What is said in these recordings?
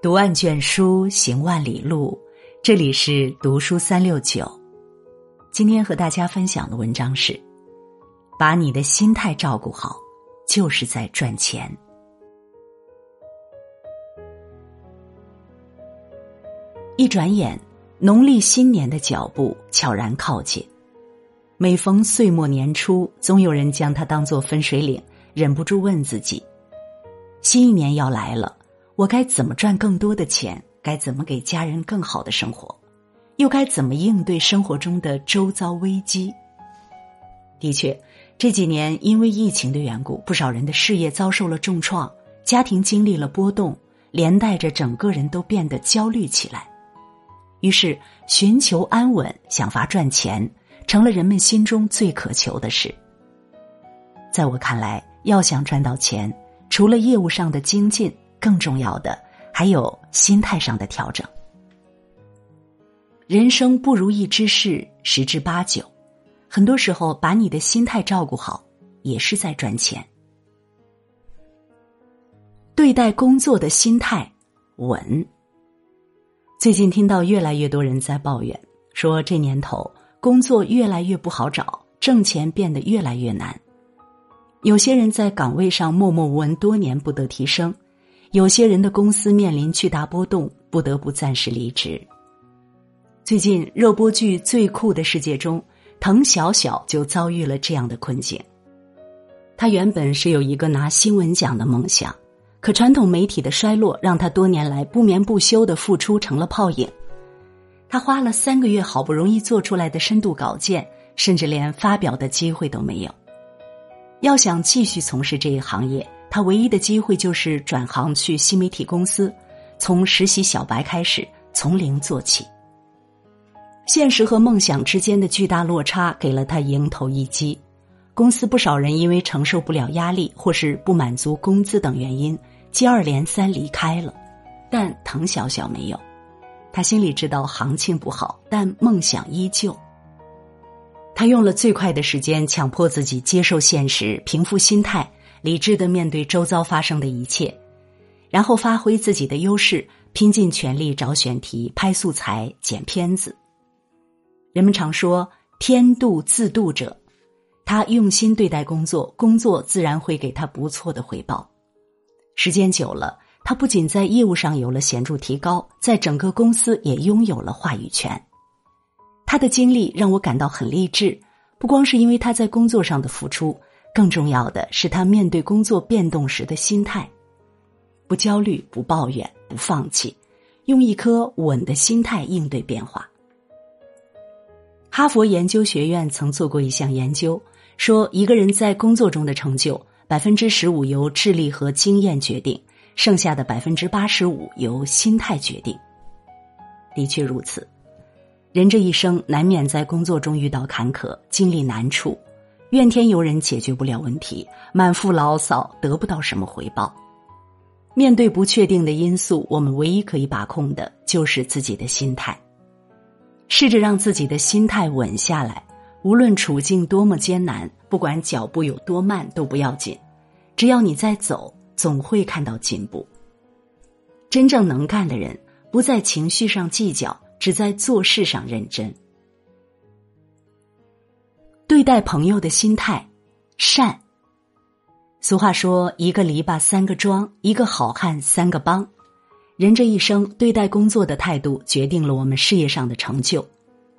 读万卷书，行万里路。这里是读书三六九。今天和大家分享的文章是：把你的心态照顾好，就是在赚钱。一转眼，农历新年的脚步悄然靠近。每逢岁末年初，总有人将它当作分水岭，忍不住问自己：新一年要来了。我该怎么赚更多的钱？该怎么给家人更好的生活？又该怎么应对生活中的周遭危机？的确，这几年因为疫情的缘故，不少人的事业遭受了重创，家庭经历了波动，连带着整个人都变得焦虑起来。于是，寻求安稳、想法赚钱，成了人们心中最渴求的事。在我看来，要想赚到钱，除了业务上的精进，更重要的还有心态上的调整。人生不如意之事十之八九，很多时候把你的心态照顾好，也是在赚钱。对待工作的心态稳。最近听到越来越多人在抱怨，说这年头工作越来越不好找，挣钱变得越来越难。有些人在岗位上默默无闻多年，不得提升。有些人的公司面临巨大波动，不得不暂时离职。最近热播剧《最酷的世界》中，滕小小就遭遇了这样的困境。他原本是有一个拿新闻奖的梦想，可传统媒体的衰落让他多年来不眠不休的付出成了泡影。他花了三个月好不容易做出来的深度稿件，甚至连发表的机会都没有。要想继续从事这一行业。他唯一的机会就是转行去新媒体公司，从实习小白开始，从零做起。现实和梦想之间的巨大落差给了他迎头一击，公司不少人因为承受不了压力或是不满足工资等原因，接二连三离开了。但滕小小没有，他心里知道行情不好，但梦想依旧。他用了最快的时间强迫自己接受现实，平复心态。理智的面对周遭发生的一切，然后发挥自己的优势，拼尽全力找选题、拍素材、剪片子。人们常说“天妒自妒者”，他用心对待工作，工作自然会给他不错的回报。时间久了，他不仅在业务上有了显著提高，在整个公司也拥有了话语权。他的经历让我感到很励志，不光是因为他在工作上的付出。更重要的是，他面对工作变动时的心态，不焦虑、不抱怨、不放弃，用一颗稳的心态应对变化。哈佛研究学院曾做过一项研究，说一个人在工作中的成就，百分之十五由智力和经验决定，剩下的百分之八十五由心态决定。的确如此，人这一生难免在工作中遇到坎坷，经历难处。怨天尤人解决不了问题，满腹牢骚得不到什么回报。面对不确定的因素，我们唯一可以把控的就是自己的心态。试着让自己的心态稳下来，无论处境多么艰难，不管脚步有多慢都不要紧，只要你在走，总会看到进步。真正能干的人，不在情绪上计较，只在做事上认真。对待朋友的心态，善。俗话说：“一个篱笆三个桩，一个好汉三个帮。”人这一生，对待工作的态度决定了我们事业上的成就；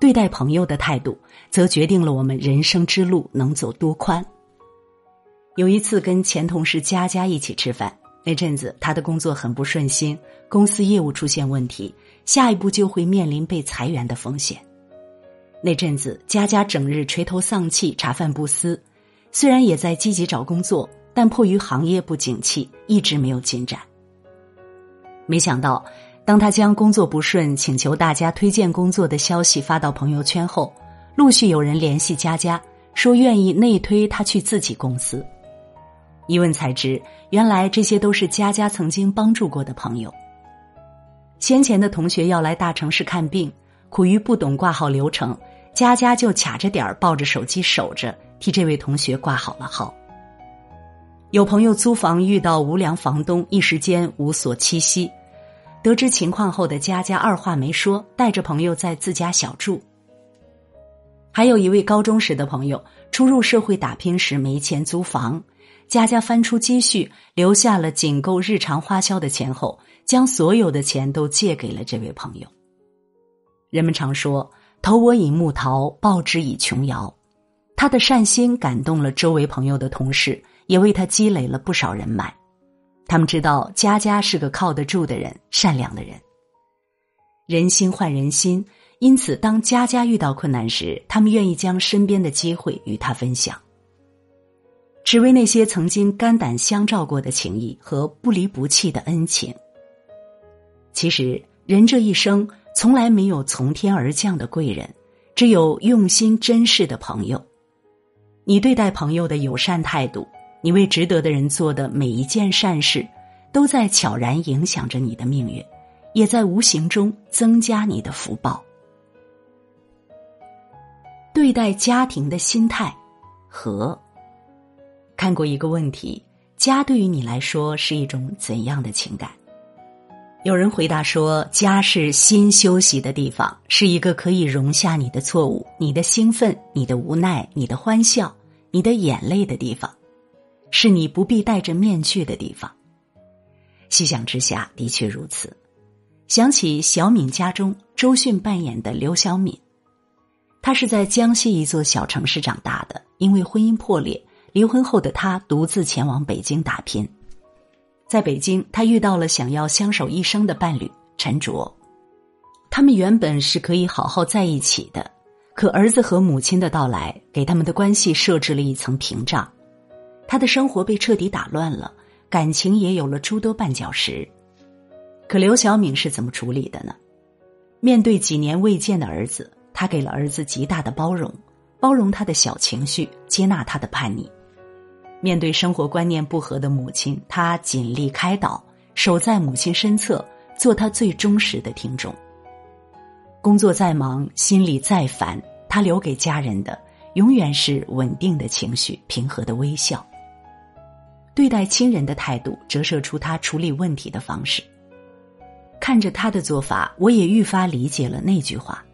对待朋友的态度，则决定了我们人生之路能走多宽。有一次跟前同事佳佳一起吃饭，那阵子他的工作很不顺心，公司业务出现问题，下一步就会面临被裁员的风险。那阵子，佳佳整日垂头丧气、茶饭不思，虽然也在积极找工作，但迫于行业不景气，一直没有进展。没想到，当他将工作不顺、请求大家推荐工作的消息发到朋友圈后，陆续有人联系佳佳，说愿意内推他去自己公司。一问才知，原来这些都是佳佳曾经帮助过的朋友。先前的同学要来大城市看病，苦于不懂挂号流程。佳佳就卡着点儿抱着手机守着，替这位同学挂好了号。有朋友租房遇到无良房东，一时间无所栖息，得知情况后的佳佳二话没说，带着朋友在自家小住。还有一位高中时的朋友，初入社会打拼时没钱租房，佳佳翻出积蓄，留下了仅够日常花销的钱后，将所有的钱都借给了这位朋友。人们常说“投我以木桃，报之以琼瑶”，他的善心感动了周围朋友的同事，也为他积累了不少人脉。他们知道佳佳是个靠得住的人，善良的人。人心换人心。因此，当佳佳遇到困难时，他们愿意将身边的机会与他分享，只为那些曾经肝胆相照过的情谊和不离不弃的恩情。其实，人这一生从来没有从天而降的贵人，只有用心珍视的朋友。你对待朋友的友善态度，你为值得的人做的每一件善事，都在悄然影响着你的命运，也在无形中增加你的福报。对待家庭的心态和看过一个问题：家对于你来说是一种怎样的情感？有人回答说，家是心休息的地方，是一个可以容下你的错误、你的兴奋、你的无奈、你的欢笑、你的眼泪的地方，是你不必戴着面具的地方。细想之下，的确如此。想起小敏家中周迅扮演的刘小敏。她是在江西一座小城市长大的，因为婚姻破裂，离婚后的她独自前往北京打拼。在北京，他遇到了想要相守一生的伴侣陈卓。他们原本是可以好好在一起的，可儿子和母亲的到来给他们的关系设置了一层屏障，他的生活被彻底打乱了，感情也有了诸多绊脚石。可刘晓敏是怎么处理的呢？面对几年未见的儿子。他给了儿子极大的包容，包容他的小情绪，接纳他的叛逆。面对生活观念不合的母亲，他尽力开导，守在母亲身侧，做他最忠实的听众。工作再忙，心里再烦，他留给家人的永远是稳定的情绪、平和的微笑。对待亲人的态度，折射出他处理问题的方式。看着他的做法，我也愈发理解了那句话。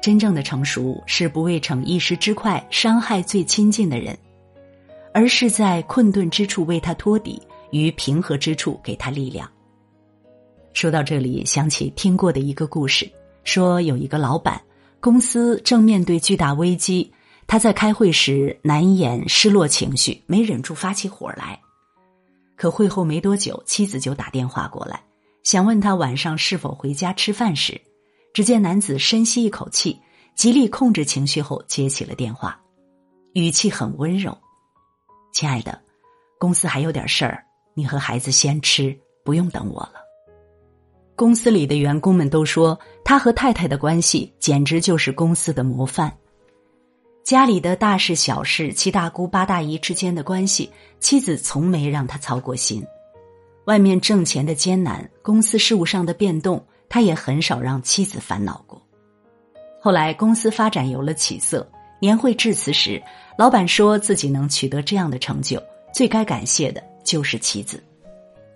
真正的成熟是不为逞一时之快伤害最亲近的人，而是在困顿之处为他托底，于平和之处给他力量。说到这里，想起听过的一个故事，说有一个老板，公司正面对巨大危机，他在开会时难掩失落情绪，没忍住发起火来。可会后没多久，妻子就打电话过来，想问他晚上是否回家吃饭时。只见男子深吸一口气，极力控制情绪后接起了电话，语气很温柔：“亲爱的，公司还有点事儿，你和孩子先吃，不用等我了。”公司里的员工们都说，他和太太的关系简直就是公司的模范。家里的大事小事，七大姑八大姨之间的关系，妻子从没让他操过心。外面挣钱的艰难，公司事务上的变动。他也很少让妻子烦恼过。后来公司发展有了起色，年会致辞时，老板说自己能取得这样的成就，最该感谢的就是妻子，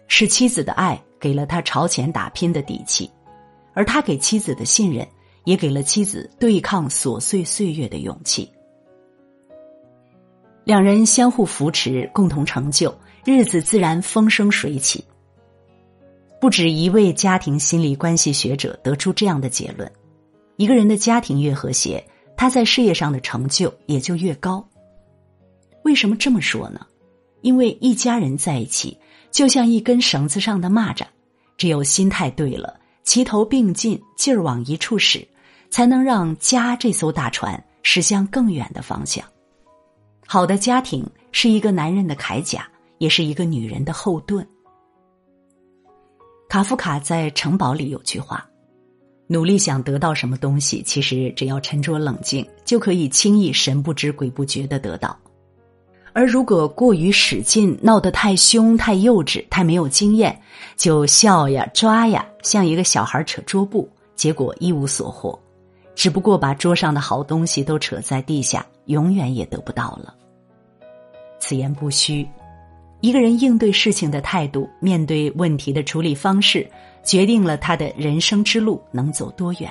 是妻子的爱给了他朝前打拼的底气，而他给妻子的信任，也给了妻子对抗琐碎岁月的勇气。两人相互扶持，共同成就，日子自然风生水起。不止一位家庭心理关系学者得出这样的结论：一个人的家庭越和谐，他在事业上的成就也就越高。为什么这么说呢？因为一家人在一起，就像一根绳子上的蚂蚱，只有心态对了，齐头并进，劲儿往一处使，才能让家这艘大船驶向更远的方向。好的家庭是一个男人的铠甲，也是一个女人的后盾。卡夫卡在《城堡》里有句话：“努力想得到什么东西，其实只要沉着冷静，就可以轻易神不知鬼不觉的得到；而如果过于使劲，闹得太凶、太幼稚、太没有经验，就笑呀、抓呀，像一个小孩扯桌布，结果一无所获，只不过把桌上的好东西都扯在地下，永远也得不到了。”此言不虚。一个人应对事情的态度，面对问题的处理方式，决定了他的人生之路能走多远。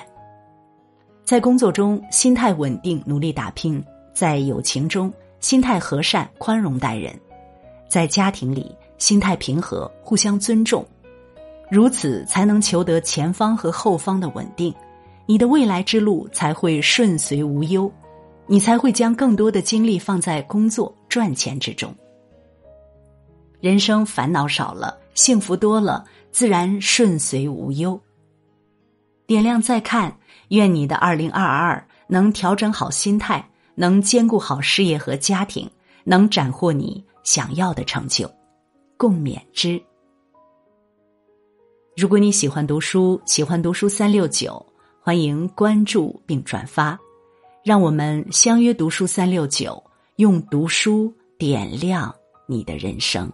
在工作中，心态稳定，努力打拼；在友情中，心态和善，宽容待人；在家庭里，心态平和，互相尊重。如此，才能求得前方和后方的稳定，你的未来之路才会顺遂无忧，你才会将更多的精力放在工作赚钱之中。人生烦恼少了，幸福多了，自然顺遂无忧。点亮再看，愿你的二零二二能调整好心态，能兼顾好事业和家庭，能斩获你想要的成就。共勉之。如果你喜欢读书，喜欢读书三六九，欢迎关注并转发，让我们相约读书三六九，用读书点亮你的人生。